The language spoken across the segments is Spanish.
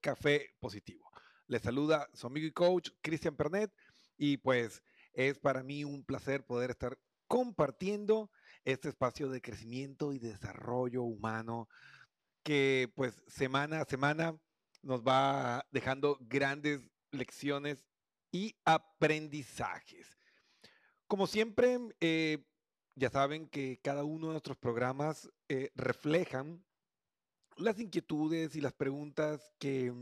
Café Positivo. Les saluda su amigo y coach Cristian Pernet y pues es para mí un placer poder estar compartiendo este espacio de crecimiento y desarrollo humano que pues semana a semana nos va dejando grandes lecciones y aprendizajes. Como siempre, eh, ya saben que cada uno de nuestros programas eh, reflejan las inquietudes y las preguntas que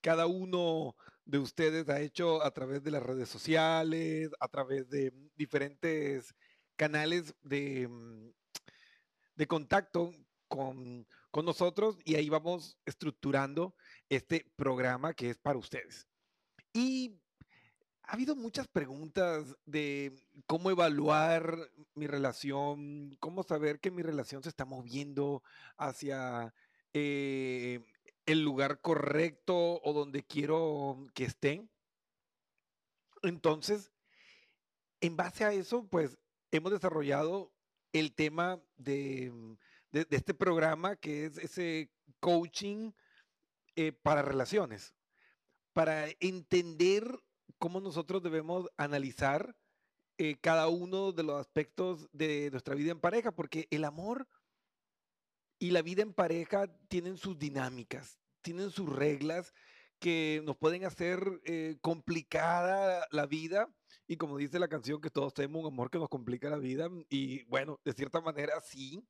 cada uno de ustedes ha hecho a través de las redes sociales, a través de diferentes canales de, mm, de contacto con, con nosotros y ahí vamos estructurando este programa que es para ustedes. Y ha habido muchas preguntas de cómo evaluar mi relación, cómo saber que mi relación se está moviendo hacia eh, el lugar correcto o donde quiero que estén. Entonces, en base a eso, pues hemos desarrollado el tema de, de- de este programa que es ese coaching eh, para relaciones, para entender cómo nosotros debemos analizar eh, cada uno de los aspectos de nuestra vida en pareja, porque el amor y la vida en pareja tienen sus dinámicas, tienen sus reglas que nos pueden hacer eh, complicada la vida. Y como dice la canción, que todos tenemos un amor que nos complica la vida. Y bueno, de cierta manera sí.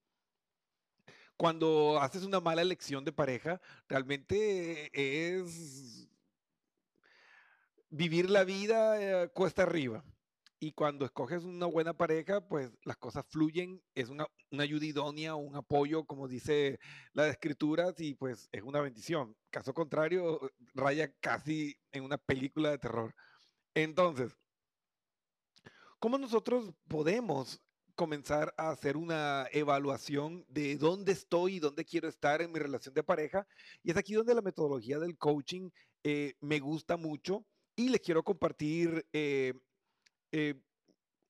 Cuando haces una mala elección de pareja, realmente es vivir la vida eh, cuesta arriba. Y cuando escoges una buena pareja, pues las cosas fluyen, es una, una ayuda idónea, un apoyo, como dice las escrituras, y pues es una bendición. Caso contrario, raya casi en una película de terror. Entonces, ¿cómo nosotros podemos comenzar a hacer una evaluación de dónde estoy y dónde quiero estar en mi relación de pareja? Y es aquí donde la metodología del coaching eh, me gusta mucho y les quiero compartir eh, eh,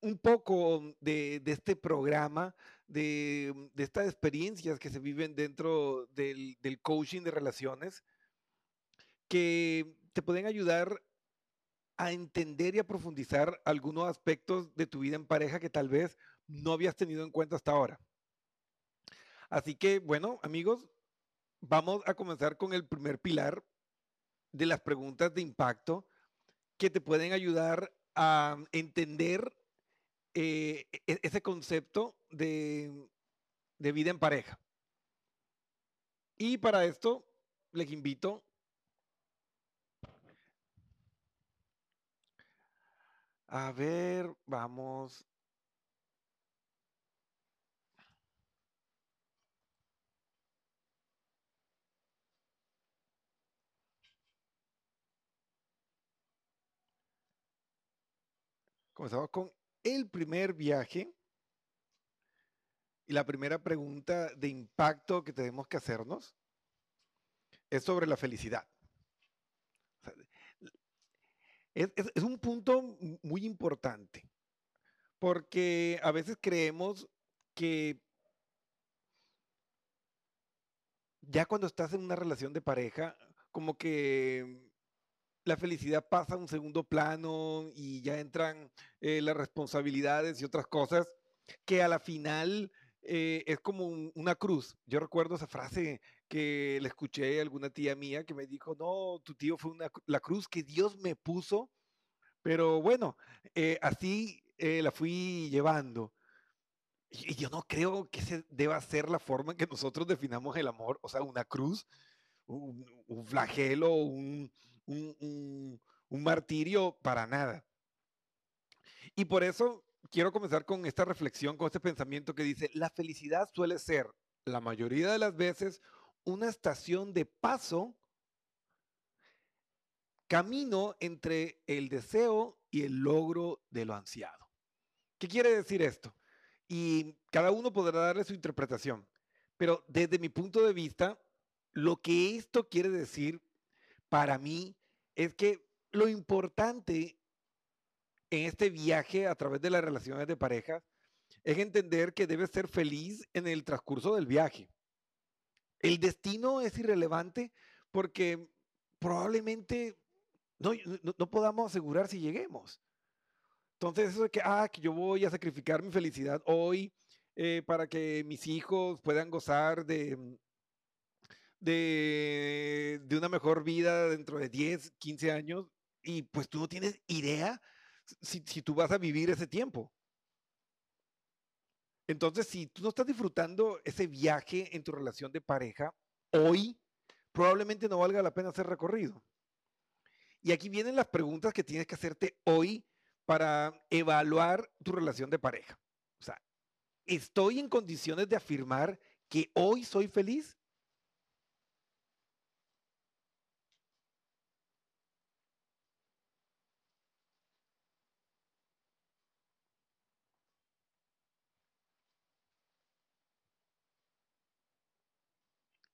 un poco de, este programa, de, de, estas experiencias que se viven dentro del, del coaching de relaciones, que te pueden ayudar a entender y a profundizar algunos aspectos de tu vida en pareja que tal vez no habías tenido en cuenta hasta ahora. Así que, bueno, amigos, vamos a comenzar con el primer pilar de las preguntas de impacto que te pueden ayudar a entender eh, e-, ese concepto de, de vida en pareja. Y para esto les invito a ver, vamos Comenzamos con el primer viaje y la primera pregunta de impacto que tenemos que hacernos es sobre la felicidad. Es, un punto muy importante porque a veces creemos que ya cuando estás en una relación de pareja, como que la felicidad pasa a un segundo plano y ya entran eh, las responsabilidades y otras cosas que a la final eh, es como un, una cruz. Yo recuerdo esa frase que le escuché a alguna tía mía que me dijo, no, tu tío fue una, la cruz que Dios me puso, pero bueno, eh, así la fui llevando. Y, yo no creo que esa deba ser la forma en que nosotros definamos el amor, o sea, una cruz, un, un flagelo, un, un, un, martirio para nada. Y por eso quiero comenzar con esta reflexión, con este pensamiento que dice, la felicidad suele ser, la mayoría de las veces, una estación de paso, camino entre el deseo y el logro de lo ansiado. ¿Qué quiere decir esto? Y cada uno podrá darle su interpretación, pero desde mi punto de vista, lo que esto quiere decir para mí es que lo importante en este viaje a través de las relaciones de pareja es entender que debes ser feliz en el transcurso del viaje. El destino es irrelevante porque probablemente no, podamos asegurar si lleguemos. Entonces, eso de que, ah, que yo voy a sacrificar mi felicidad hoy eh, para que mis hijos puedan gozar de, de, de, una mejor vida dentro de 10, 15 años, y pues tú no tienes idea si, si tú vas a vivir ese tiempo. Entonces, si tú no estás disfrutando ese viaje en tu relación de pareja, hoy probablemente no valga la pena hacer recorrido. Y aquí vienen las preguntas que tienes que hacerte hoy para evaluar tu relación de pareja. O sea, ¿estoy en condiciones de afirmar que hoy soy feliz?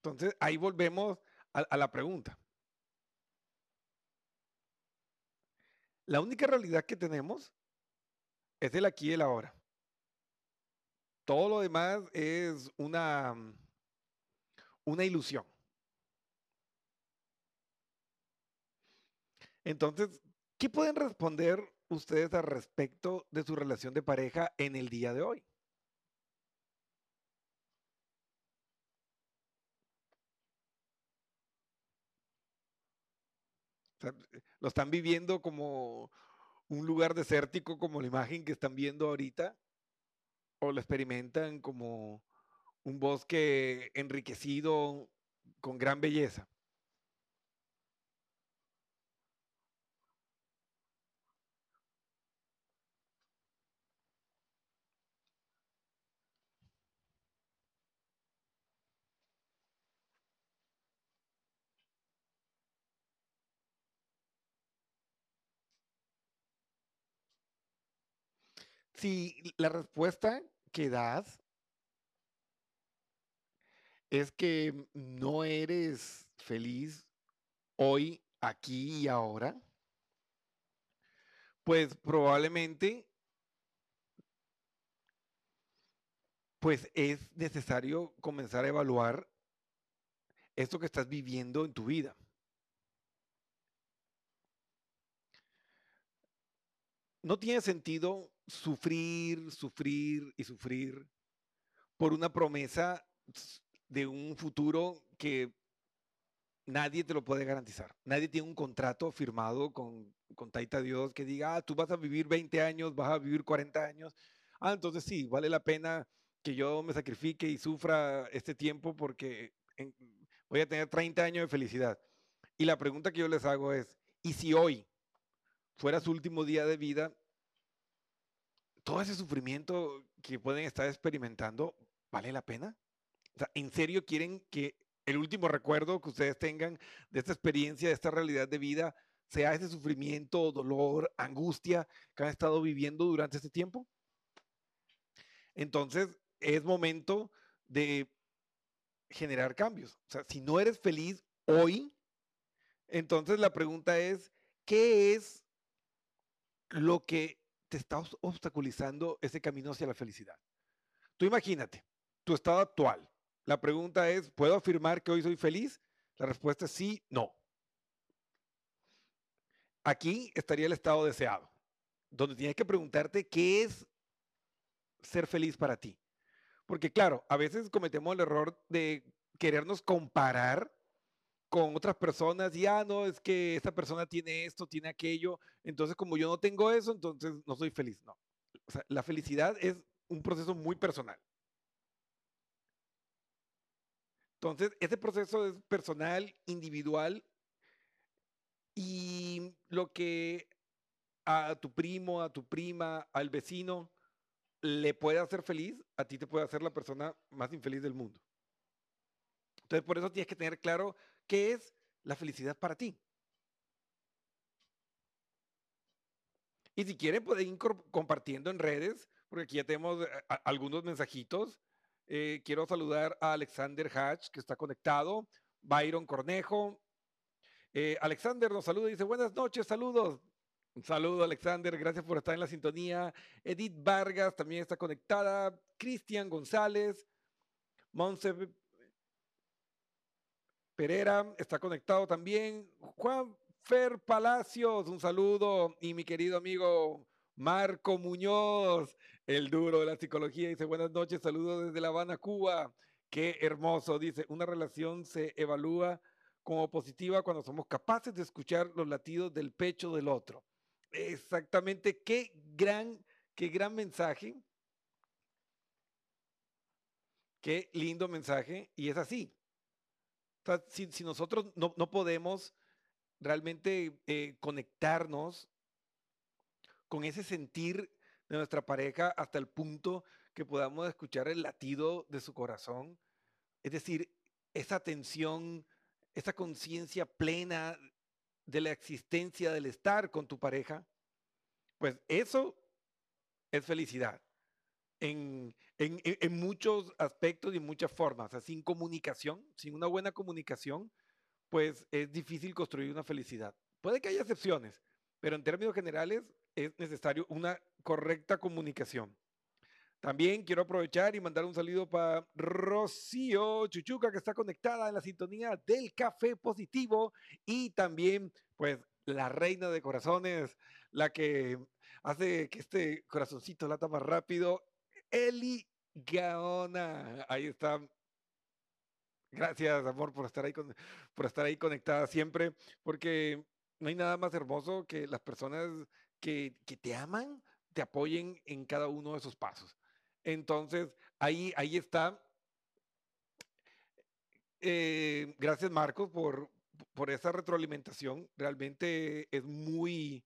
Entonces, ahí volvemos a, la pregunta. La única realidad que tenemos es el aquí y el ahora. Todo lo demás es una, una ilusión. Entonces, ¿qué pueden responder ustedes al respecto de su relación de pareja en el día de hoy? Lo están viviendo como un lugar desértico, como la imagen que están viendo ahorita, o lo experimentan como un bosque enriquecido con gran belleza. Si la respuesta que das es que no eres feliz hoy, aquí y ahora, pues probablemente pues es necesario comenzar a evaluar esto que estás viviendo en tu vida. No tiene sentido sufrir, sufrir y sufrir por una promesa de un futuro que nadie te lo puede garantizar. Nadie tiene un contrato firmado con, con Taita Dios que diga, ah, tú vas a vivir 20 años, vas a vivir 40 años. Ah, entonces sí, vale la pena que yo me sacrifique y sufra este tiempo porque voy a tener 30 años de felicidad. Y la pregunta que yo les hago es, ¿y si hoy fuera su último día de vida, todo ese sufrimiento que pueden estar experimentando, ¿vale la pena? ¿En serio quieren que el último recuerdo que ustedes tengan de esta experiencia, de esta realidad de vida, sea ese sufrimiento, dolor, angustia que han estado viviendo durante este tiempo? Entonces, es momento de generar cambios. O sea, si no eres feliz hoy, entonces la pregunta es, ¿qué es lo que te está obstaculizando ese camino hacia la felicidad? Tú imagínate, tu estado actual. La pregunta es, ¿puedo afirmar que hoy soy feliz? La respuesta es sí, no. Aquí estaría el estado deseado, donde tienes que preguntarte qué es ser feliz para ti. Porque claro, a veces cometemos el error de querernos comparar con otras personas y, ah, no, es que esa persona tiene esto, tiene aquello, entonces como yo no tengo eso, entonces no soy feliz. No, la felicidad es un proceso muy personal. Entonces, ese proceso es personal, individual, y lo que a tu primo, a tu prima, al vecino, le puede hacer feliz, a ti te puede hacer la persona más infeliz del mundo. Entonces, por eso tienes que tener claro qué es la felicidad para ti. Y si quieren, pueden ir compartiendo en redes, porque aquí ya tenemos eh, algunos mensajitos. Eh, quiero saludar a Alexander Hatch, que está conectado, Byron Cornejo. Eh, Alexander nos saluda y dice, buenas noches, saludos. Un saludo, Alexander. Gracias por estar en la sintonía. Edith Vargas también está conectada. Cristian González. Monse Pereira está conectado también. Juan Fer Palacios, un saludo. Y mi querido amigo Marco Muñoz, el duro de la psicología, dice buenas noches, saludos desde La Habana, Cuba. Qué hermoso, dice, una relación se evalúa como positiva cuando somos capaces de escuchar los latidos del pecho del otro. Exactamente, qué gran, qué gran mensaje. Qué lindo mensaje. Y es así. Si, nosotros no, podemos realmente eh, conectarnos con ese sentir de nuestra pareja hasta el punto que podamos escuchar el latido de su corazón, es decir, esa atención, esa conciencia plena de la existencia, del estar con tu pareja, pues eso es felicidad. Muchos aspectos y en muchas formas. sin comunicación, sin una buena comunicación, pues es difícil construir una felicidad. Puede que haya excepciones, pero en términos generales es necesario una correcta comunicación. También quiero aprovechar y mandar un saludo para Rocío Chuchuca, que está conectada en la sintonía del Café Positivo. Y también, pues, la reina de corazones, la que hace que este corazoncito lata más rápido, Eli Gaona. Ahí está. Gracias, amor, por estar ahí, por estar ahí conectada siempre, porque no hay nada más hermoso que las personas que, que te aman, te apoyen en cada uno de esos pasos. Entonces, ahí, ahí está. Eh, gracias, Marcos, por, por esa retroalimentación. Realmente es muy,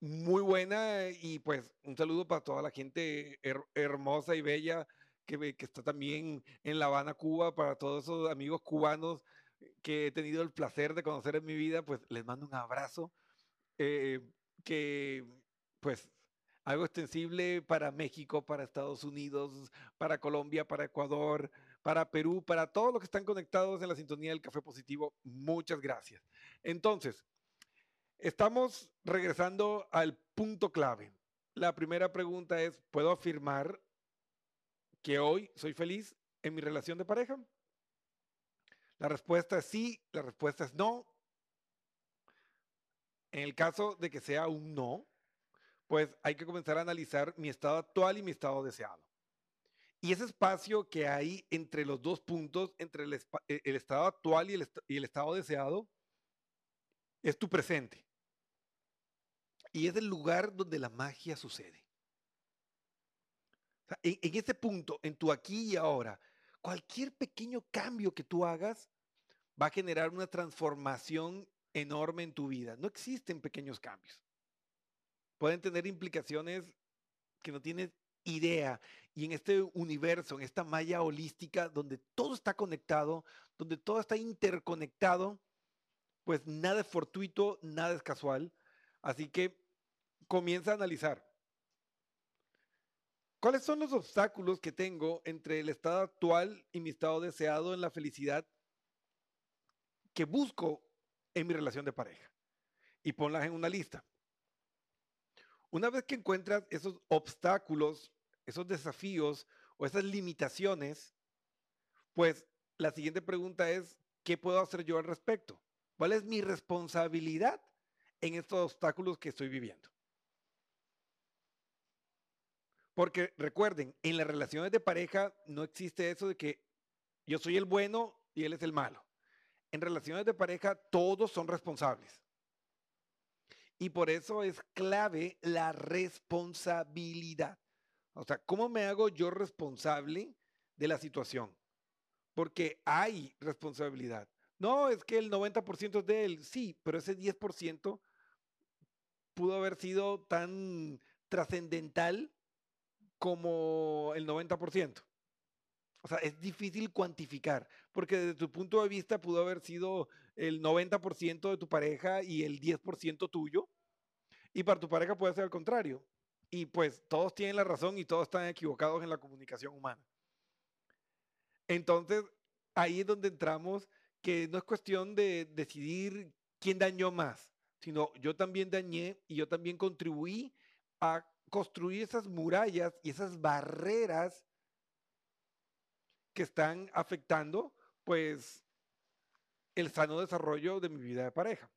muy buena y pues un saludo para toda la gente hermosa y bella que, que, está también en La Habana, Cuba, para todos esos amigos cubanos que he tenido el placer de conocer en mi vida, pues les mando un abrazo, eh, que pues algo extensible para México, para Estados Unidos, para Colombia, para Ecuador, para Perú, para todos los que están conectados en la sintonía del Café Positivo. Muchas gracias. Entonces, estamos regresando al punto clave. La primera pregunta es, ¿puedo afirmar que hoy soy feliz en mi relación de pareja? La respuesta es sí, la respuesta es no. En el caso de que sea un no, pues hay que comenzar a analizar mi estado actual y mi estado deseado. Y ese espacio que hay entre los dos puntos, entre el, estado actual y el, y el estado deseado, es tu presente. Y es el lugar donde la magia sucede. en, en ese punto, en tu aquí y ahora, cualquier pequeño cambio que tú hagas va a generar una transformación enorme en tu vida. No existen pequeños cambios. Pueden tener implicaciones que no tienes idea. Y en este universo, en esta malla holística, donde todo está conectado, donde todo está interconectado, pues nada es fortuito, nada es casual. Así que comienza a analizar. ¿Cuáles son los obstáculos que tengo entre el estado actual y mi estado deseado en la felicidad que busco en mi relación de pareja? Y ponlas en una lista. Una vez que encuentras esos obstáculos, esos desafíos o esas limitaciones, pues la siguiente pregunta es, ¿qué puedo hacer yo al respecto? ¿Cuál es mi responsabilidad en estos obstáculos que estoy viviendo? Porque recuerden, en las relaciones de pareja no existe eso de que yo soy el bueno y él es el malo. En relaciones de pareja todos son responsables. Y por eso es clave la responsabilidad. O sea, ¿cómo me hago yo responsable de la situación? Porque hay responsabilidad. No, es que el 90% es de él, sí, pero ese 10% pudo haber sido tan trascendental como el 90%. O sea, es difícil cuantificar, porque desde tu punto de vista pudo haber sido el 90% de tu pareja y el 10% tuyo, y para tu pareja puede ser al contrario. Y pues todos tienen la razón y todos están equivocados en la comunicación humana. Entonces, ahí es donde entramos que no es cuestión de decidir quién dañó más, sino yo también dañé y yo también contribuí a construir esas murallas y esas barreras que están afectando pues el sano desarrollo de mi vida de pareja.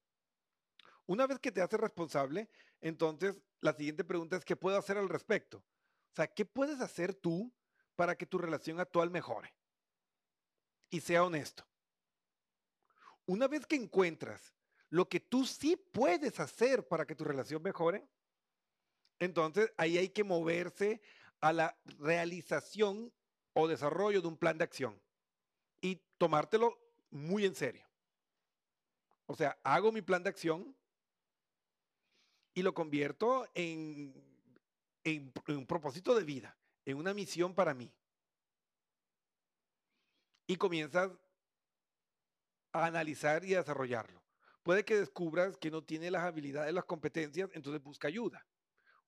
Una vez que te haces responsable, entonces la siguiente pregunta es, ¿qué puedo hacer al respecto? O sea, ¿qué puedes hacer tú para que tu relación actual mejore? Y sea honesto. Una vez que encuentras lo que tú sí puedes hacer para que tu relación mejore, entonces ahí hay que moverse a la realización o desarrollo de un plan de acción y tomártelo muy en serio. O sea, hago mi plan de acción y lo convierto en, un propósito de vida, en una misión para mí. Y comienzas a analizar y a desarrollarlo. Puede que descubras que no tiene las habilidades, las competencias, entonces busca ayuda.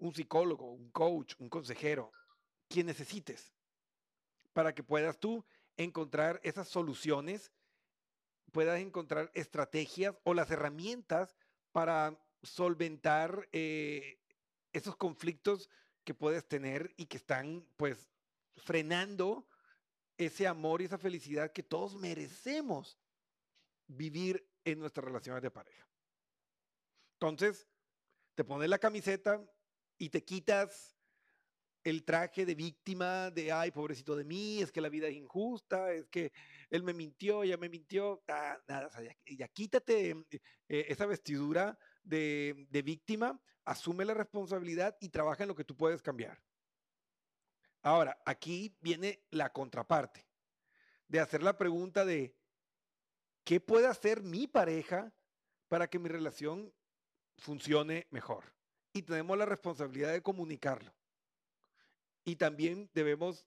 Un psicólogo, un coach, un consejero, quien necesites, para que puedas tú encontrar esas soluciones, puedas encontrar estrategias o las herramientas para solventar eh, esos conflictos que puedes tener y que están pues frenando ese amor y esa felicidad que todos merecemos vivir en nuestras relaciones de pareja. Entonces, te pones la camiseta y te quitas el traje de víctima de, ay, pobrecito de mí, es que la vida es injusta, es que él me mintió, ella me mintió, nada, ya, quítate eh, esa vestidura de, de víctima, asume la responsabilidad y trabaja en lo que tú puedes cambiar. Ahora, aquí viene la contraparte de hacer la pregunta de, ¿qué puede hacer mi pareja para que mi relación funcione mejor? Y tenemos la responsabilidad de comunicarlo. Y también debemos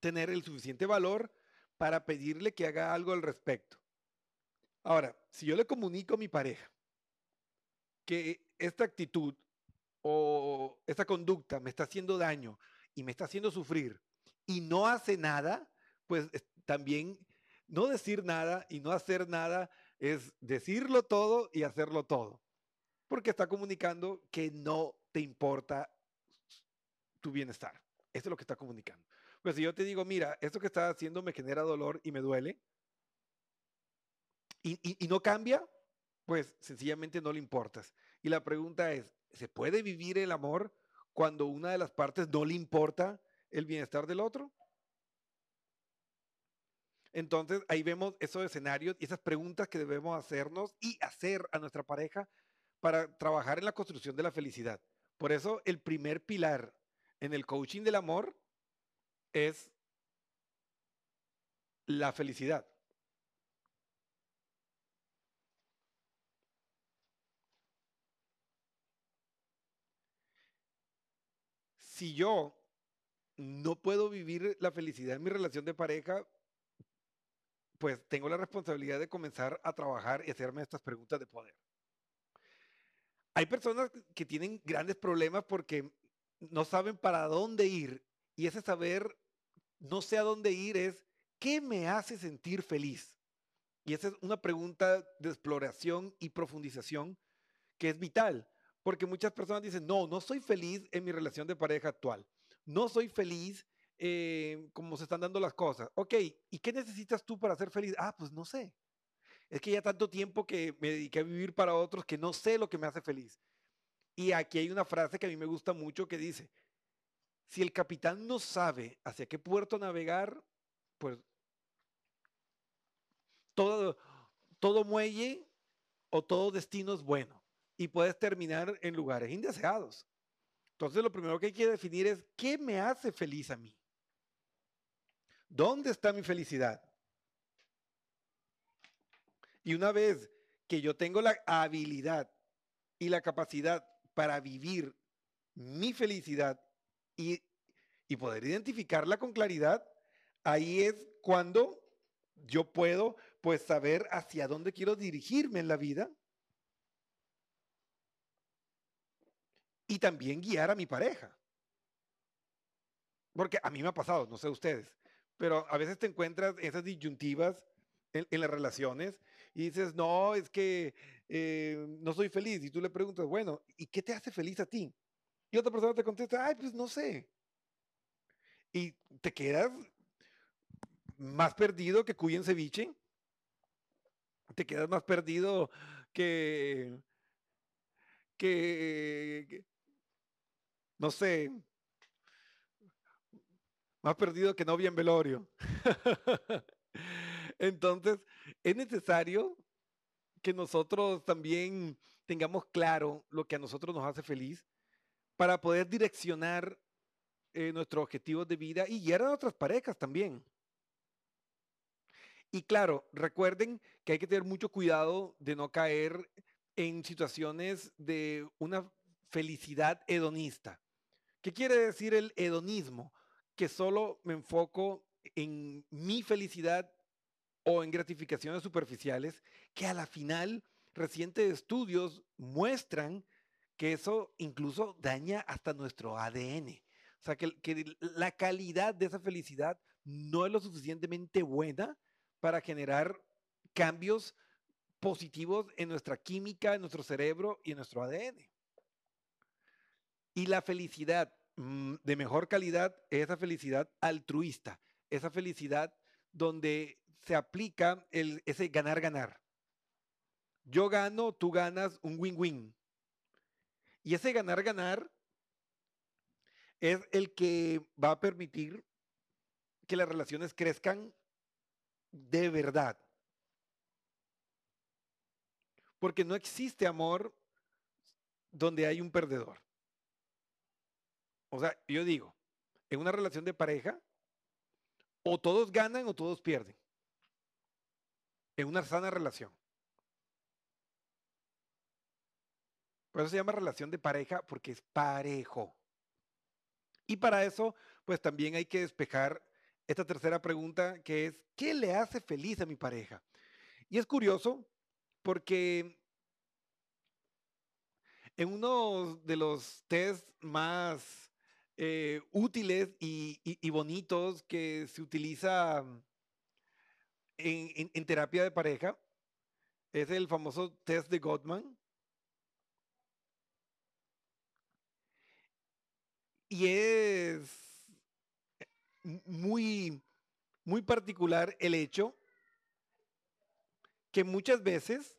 tener el suficiente valor para pedirle que haga algo al respecto. Ahora, si yo le comunico a mi pareja que esta actitud o esta conducta me está haciendo daño y me está haciendo sufrir y no hace nada, pues también no decir nada y no hacer nada es decirlo todo y hacerlo todo. Porque está comunicando que no te importa tu bienestar. Eso es lo que está comunicando. Pues si yo te digo, mira, esto que estás haciendo me genera dolor y me duele, y no cambia, pues sencillamente no le importas. Y la pregunta es, ¿se puede vivir el amor cuando una de las partes no le importa el bienestar del otro? Entonces ahí vemos esos escenarios y esas preguntas que debemos hacernos y hacer a nuestra pareja para trabajar en la construcción de la felicidad. Por eso el primer pilar en el coaching del amor es la felicidad. Si yo no puedo vivir la felicidad en mi relación de pareja, pues tengo la responsabilidad de comenzar a trabajar y hacerme estas preguntas de poder. Hay personas que tienen grandes problemas porque no saben para dónde ir y ese saber no sé a dónde ir es ¿qué me hace sentir feliz? Y esa es una pregunta de exploración y profundización que es vital, porque muchas personas dicen, no, no soy feliz en mi relación de pareja actual, no soy feliz eh, como se están dando las cosas. Ok, ¿y qué necesitas tú para ser feliz? Ah, pues no sé. Es que ya tanto tiempo que me dediqué a vivir para otros que no sé lo que me hace feliz. Y aquí hay una frase que a mí me gusta mucho que dice, si el capitán no sabe hacia qué puerto navegar, pues todo, todo muelle o todo destino es bueno y puedes terminar en lugares indeseados. Entonces lo primero que hay que definir es qué me hace feliz a mí. ¿Dónde está mi felicidad? Y una vez que yo tengo la habilidad y la capacidad para vivir mi felicidad y, y poder identificarla con claridad, ahí es cuando yo puedo pues saber hacia dónde quiero dirigirme en la vida y también guiar a mi pareja. Porque a mí me ha pasado, no sé ustedes, pero a veces te encuentras esas disyuntivas en, en las relaciones y dices, no, es que eh, no soy feliz. Y tú le preguntas, bueno, ¿y qué te hace feliz a ti? Y otra persona te contesta, ay, pues no sé. Y te quedas más perdido que cuy en ceviche. Te quedas más perdido que, que, que- no sé, más perdido que novia en velorio. Entonces, es necesario que nosotros también tengamos claro lo que a nosotros nos hace feliz para poder direccionar eh, nuestros objetivos de vida y guiar a nuestras parejas también. Y claro, recuerden que hay que tener mucho cuidado de no caer en situaciones de una felicidad hedonista. ¿Qué quiere decir el hedonismo? Que solo me enfoco en mi felicidad o en gratificaciones superficiales, que a la final recientes estudios muestran que eso incluso daña hasta nuestro ADN. O sea, que, que la calidad de esa felicidad no es lo suficientemente buena para generar cambios positivos en nuestra química, en nuestro cerebro y en nuestro ADN. Y la felicidad mm, de mejor calidad es esa felicidad altruista, esa felicidad donde se aplica el, ese ganar-ganar. Yo gano, tú ganas, un win-win. Y ese ganar-ganar es el que va a permitir que las relaciones crezcan de verdad. Porque no existe amor donde hay un perdedor. O sea, yo digo, en una relación de pareja, o todos ganan o todos pierden. En una sana relación. Por eso se llama relación de pareja, porque es parejo. Y para eso, pues también hay que despejar esta tercera pregunta, que es, ¿qué le hace feliz a mi pareja? Y es curioso, porque en uno de los test más eh, útiles y, y- y bonitos que se utiliza en, en- en terapia de pareja, es el famoso test de Gottman. Y es muy, muy particular el hecho que muchas veces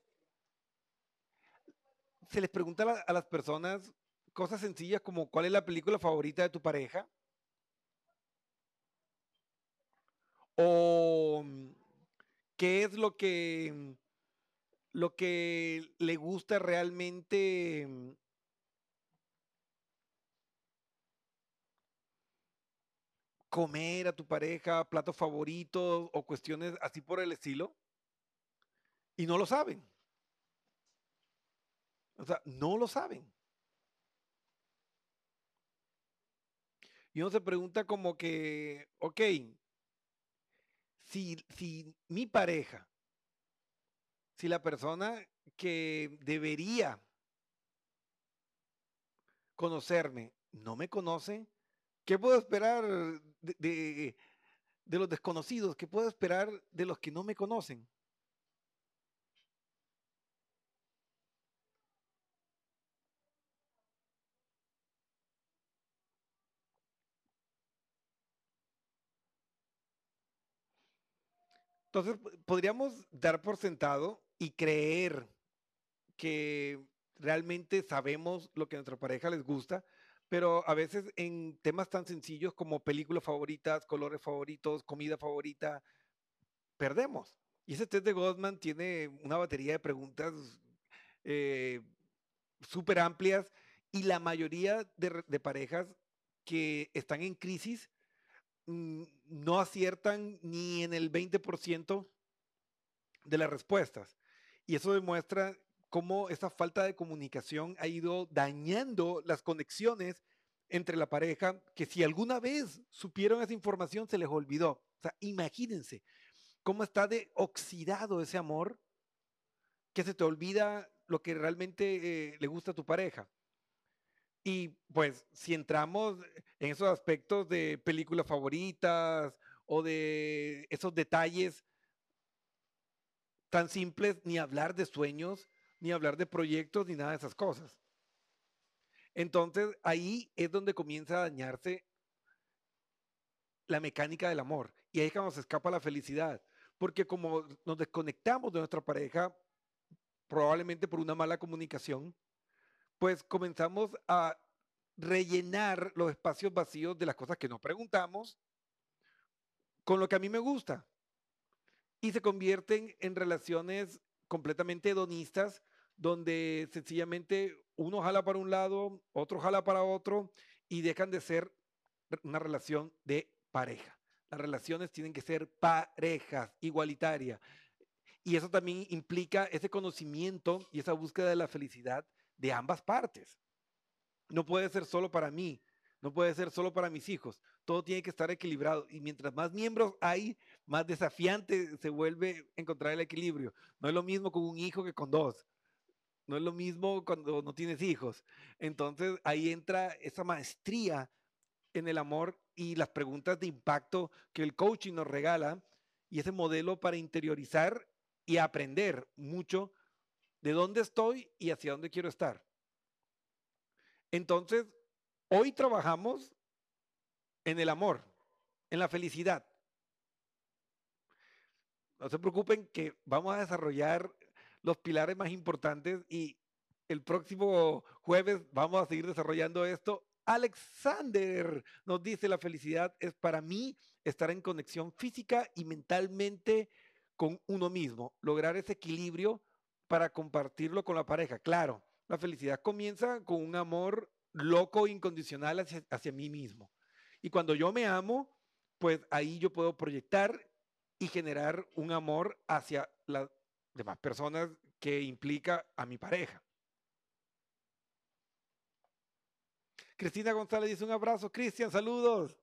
se les pregunta a, la- a las personas cosas sencillas como cuál es la película favorita de tu pareja o qué es lo que lo que le gusta realmente mm, comer a tu pareja, platos favoritos o cuestiones así por el estilo, y no lo saben. O sea, no lo saben. Y uno se pregunta como que, ok, si, si mi pareja, si la persona que debería conocerme no me conoce, ¿qué puedo esperar de, de- de los desconocidos? ¿Qué puedo esperar de los que no me conocen? Entonces, po- podríamos dar por sentado y creer que realmente sabemos lo que a nuestra pareja les gusta, pero a veces en temas tan sencillos como películas favoritas, colores favoritos, comida favorita, perdemos. Y ese test de Goldman tiene una batería de preguntas eh, súper amplias y la mayoría de, de parejas que están en crisis mm, no aciertan ni en el 20% de las respuestas. Y eso demuestra cómo esa falta de comunicación ha ido dañando las conexiones entre la pareja, que si alguna vez supieron esa información se les olvidó. O sea, imagínense cómo está de oxidado ese amor que se te olvida lo que realmente eh, le gusta a tu pareja. Y pues si entramos en esos aspectos de películas favoritas o de esos detalles tan simples, ni hablar de sueños, ni hablar de proyectos, ni nada de esas cosas. Entonces ahí es donde comienza a dañarse la mecánica del amor. Y ahí es cuando se escapa la felicidad. Porque como nos desconectamos de nuestra pareja, probablemente por una mala comunicación, pues comenzamos a rellenar los espacios vacíos de las cosas que nos preguntamos con lo que a mí me gusta. Y se convierten en relaciones completamente hedonistas, donde sencillamente uno jala para un lado, otro jala para otro, y dejan de ser una relación de pareja. Las relaciones tienen que ser parejas, igualitarias. Y eso también implica ese conocimiento y esa búsqueda de la felicidad de ambas partes. No puede ser solo para mí, no puede ser solo para mis hijos. Todo tiene que estar equilibrado. Y mientras más miembros hay, más desafiante se vuelve encontrar el equilibrio. No es lo mismo con un hijo que con dos. No es lo mismo cuando no tienes hijos. Entonces ahí entra esa maestría en el amor y las preguntas de impacto que el coaching nos regala y ese modelo para interiorizar y aprender mucho de dónde estoy y hacia dónde quiero estar. Entonces, hoy trabajamos en el amor, en la felicidad. No se preocupen que vamos a desarrollar los pilares más importantes y el próximo jueves vamos a seguir desarrollando esto. Alexander nos dice, la felicidad es para mí estar en conexión física y mentalmente con uno mismo, lograr ese equilibrio para compartirlo con la pareja. Claro, la felicidad comienza con un amor loco, incondicional hacia, hacia mí mismo. Y cuando yo me amo, pues ahí yo puedo proyectar y generar un amor hacia las demás personas que implica a mi pareja. Cristina González dice un abrazo. Cristian, saludos.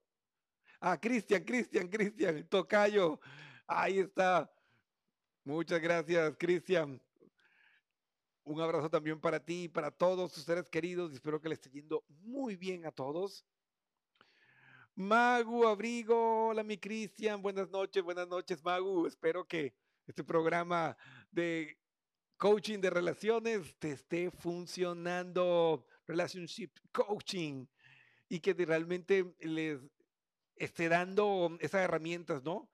Ah, Cristian, Cristian, Cristian, tocayo. Ahí está. Muchas gracias, Cristian. Un abrazo también para ti y para todos tus seres queridos. Espero que les esté yendo muy bien a todos. Magu Abrigo, hola mi Cristian, buenas noches, buenas noches Magu. Espero que este programa de coaching de relaciones te esté funcionando, relationship coaching, y que realmente les esté dando esas herramientas, ¿no?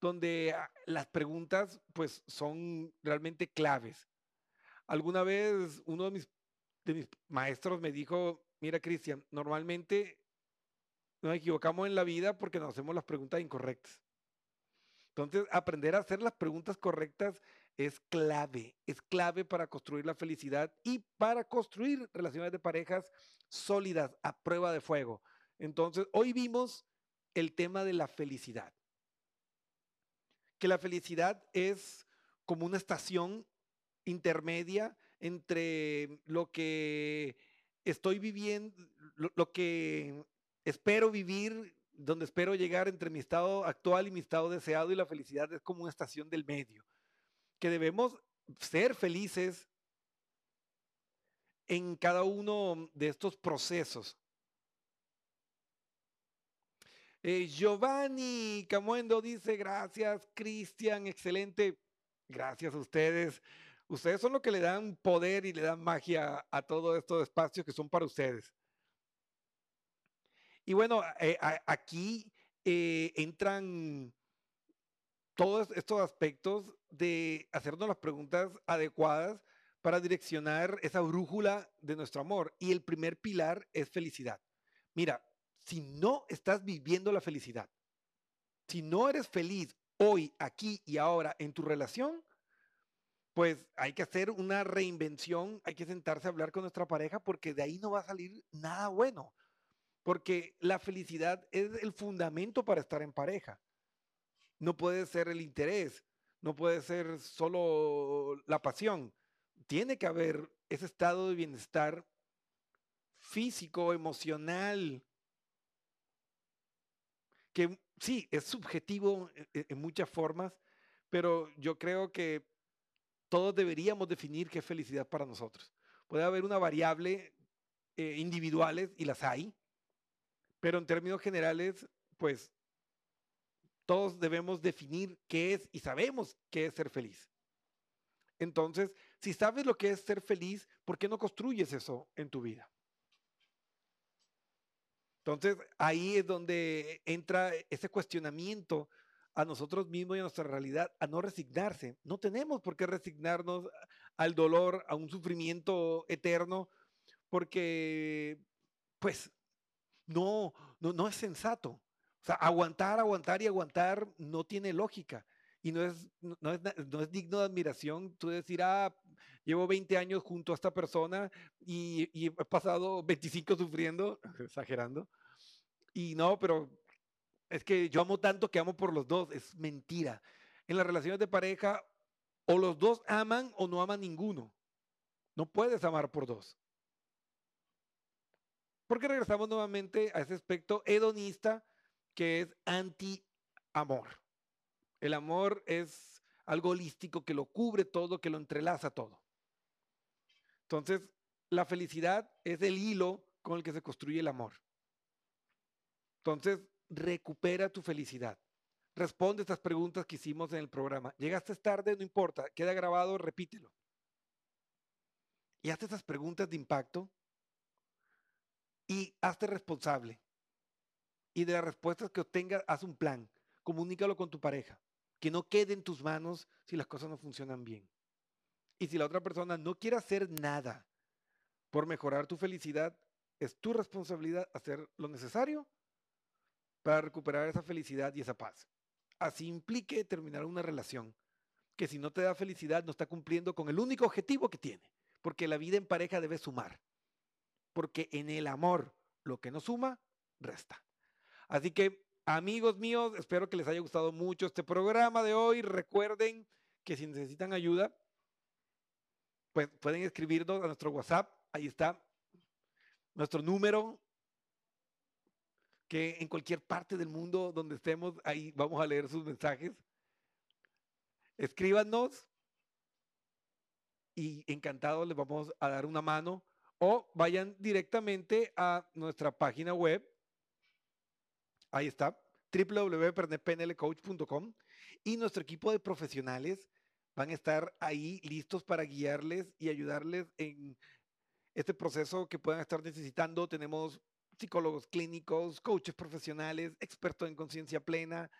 Donde ah, las preguntas, pues, son realmente claves. Alguna vez uno de mis, maestros me dijo, mira, Cristian, normalmente nos equivocamos en la vida porque nos hacemos las preguntas incorrectas. Entonces, aprender a hacer las preguntas correctas es clave, es clave para construir la felicidad y para construir relaciones de parejas sólidas a prueba de fuego. Entonces, hoy vimos el tema de la felicidad. Que la felicidad es como una estación intermedia entre lo que estoy viviendo, lo, que espero vivir, donde espero llegar entre mi estado actual y mi estado deseado y la felicidad es como una estación del medio, que debemos ser felices en cada uno de estos procesos. Eh, Giovanni Camuendo dice, gracias, Cristian, excelente. Gracias a ustedes. Ustedes son los que le dan poder y le dan magia a todos estos espacios que son para ustedes. Y bueno, eh, aquí eh, entran todos estos aspectos de hacernos las preguntas adecuadas para direccionar esa brújula de nuestro amor. Y el primer pilar es felicidad. Mira, si no estás viviendo la felicidad, si no eres feliz hoy, aquí y ahora en tu relación, pues hay que hacer una reinvención, hay que sentarse a hablar con nuestra pareja porque de ahí no va a salir nada bueno. Porque la felicidad es el fundamento para estar en pareja. No puede ser el interés, no puede ser solo la pasión. Tiene que haber ese estado de bienestar físico, emocional, que sí, es subjetivo e, e, en, muchas formas, pero yo creo que todos deberíamos definir qué es felicidad para nosotros. Puede haber una variable eh, individuales y las hay, pero en términos generales, pues todos debemos definir qué es y sabemos qué es ser feliz. Entonces, si sabes lo que es ser feliz, ¿por qué no construyes eso en tu vida? Entonces, ahí es donde entra ese cuestionamiento a nosotros mismos y a nuestra realidad, a no resignarse. No tenemos por qué resignarnos al dolor, a un sufrimiento eterno, porque, pues, no, no, no es sensato. O sea, aguantar, aguantar y aguantar no tiene lógica. Y no es, no, es, no es digno de admiración tú decir, ah, llevo 20 años junto a esta persona y, y he pasado 25 sufriendo, exagerando. Y no, pero es que yo amo tanto que amo por los dos. Es mentira. En las relaciones de pareja, o los dos aman o no aman ninguno. No puedes amar por dos. Porque regresamos nuevamente a ese aspecto hedonista que es anti-amor. El amor es algo holístico que lo cubre todo, que lo entrelaza todo. Entonces, la felicidad es el hilo con el que se construye el amor. Entonces, recupera tu felicidad. Responde estas preguntas que hicimos en el programa. Llegaste tarde, no importa, queda grabado, repítelo. Y hazte esas preguntas de impacto y hazte responsable. Y de las respuestas que obtengas, haz un plan. Comunícalo con tu pareja. Que no quede en tus manos si las cosas no funcionan bien. Y si la otra persona no quiere hacer nada por mejorar tu felicidad, es tu responsabilidad hacer lo necesario para recuperar esa felicidad y esa paz. Así implique terminar una relación que si no te da felicidad no está cumpliendo con el único objetivo que tiene, porque la vida en pareja debe sumar, porque en el amor lo que no suma, resta. Así que amigos míos, espero que les haya gustado mucho este programa de hoy. Recuerden que si necesitan ayuda, pues pueden escribirnos a nuestro WhatsApp, ahí está nuestro número que en cualquier parte del mundo donde estemos, ahí vamos a leer sus mensajes. Escríbanos y encantados les vamos a dar una mano o vayan directamente a nuestra página web. Ahí está, www.pnlcoach.com y nuestro equipo de profesionales van a estar ahí listos para guiarles y ayudarles en este proceso que puedan estar necesitando. Tenemos psicólogos clínicos, coaches profesionales, expertos en conciencia plena,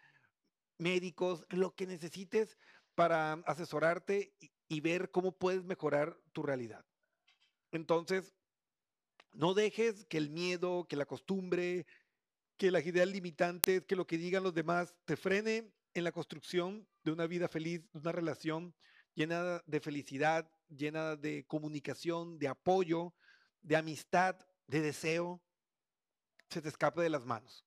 médicos, lo que necesites para asesorarte y, y ver cómo puedes mejorar tu realidad. Entonces, no dejes que el miedo, que la costumbre, que las ideas limitantes, que lo que digan los demás te frene en la construcción de una vida feliz, de una relación llena de felicidad, llena de comunicación, de apoyo, de amistad, de deseo, se te escape de las manos.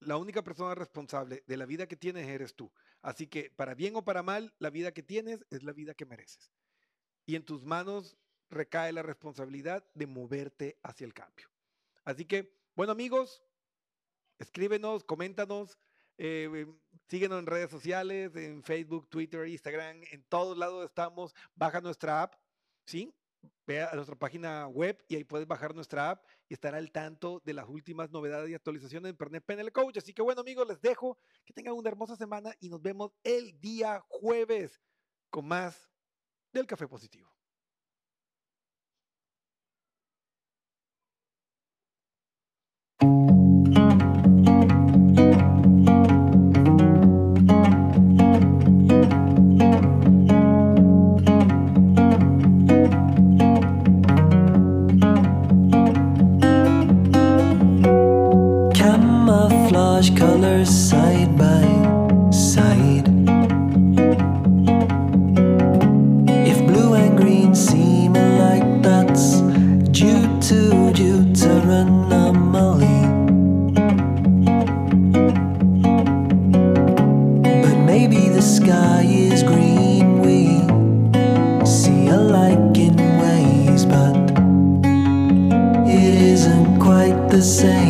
La única persona responsable de la vida que tienes eres tú. Así que, para bien o para mal, la vida que tienes es la vida que mereces. Y en tus manos recae la responsabilidad de moverte hacia el cambio. Así que, bueno amigos, escríbenos, coméntanos, eh, síguenos en redes sociales, en Facebook, Twitter, Instagram, en todos lados estamos. Baja nuestra app, ¿sí? Ve a nuestra página web y ahí puedes bajar nuestra app y estar al tanto de las últimas novedades y actualizaciones de Internet PNL Coach. Así que bueno amigos, les dejo que tengan una hermosa semana y nos vemos el día jueves con más del Café Positivo. The same.